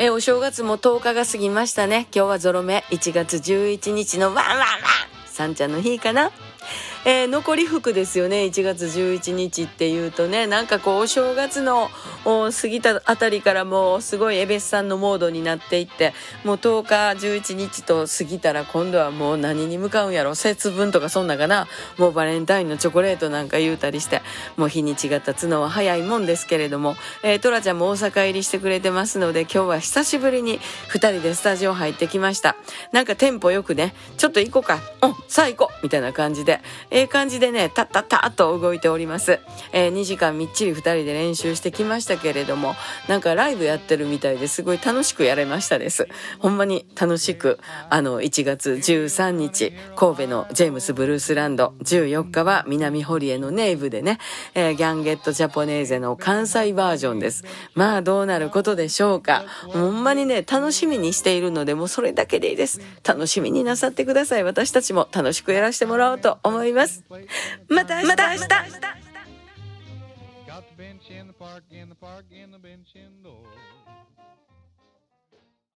えー、お正月も10日が過ぎましたね。今日はゾロ目。1月11日のワンワンワン。さんちゃんの日かな？えー、残り服ですよね。1月11日っていうとね。なんかこうお正月の過ぎたあたりからもうすごいエベスさんのモードになっていってもう10日11日と過ぎたら今度はもう何に向かうんやろ。節分とかそんなかな。もうバレンタインのチョコレートなんか言うたりしてもう日にちが経つのは早いもんですけれども、えー、トラちゃんも大阪入りしてくれてますので今日は久しぶりに2人でスタジオ入ってきました。なんかテンポよくね。ちょっと行こうか。うんさあ行こう。みたいな感じで。ええー、感じでね、たったったっと動いております。えー、2時間みっちり2人で練習してきましたけれども、なんかライブやってるみたいですごい楽しくやれましたです。ほんまに楽しく、あの、1月13日、神戸のジェームスブルースランド、14日は南堀江のネイブでね、えー、ギャンゲットジャポネーゼの関西バージョンです。まあどうなることでしょうか。ほんまにね、楽しみにしているので、もうそれだけでいいです。楽しみになさってください。私たちも楽しくやらせてもらおうと思います。また明日また明日 Got the bench in the park, in the park, in the bench indoors.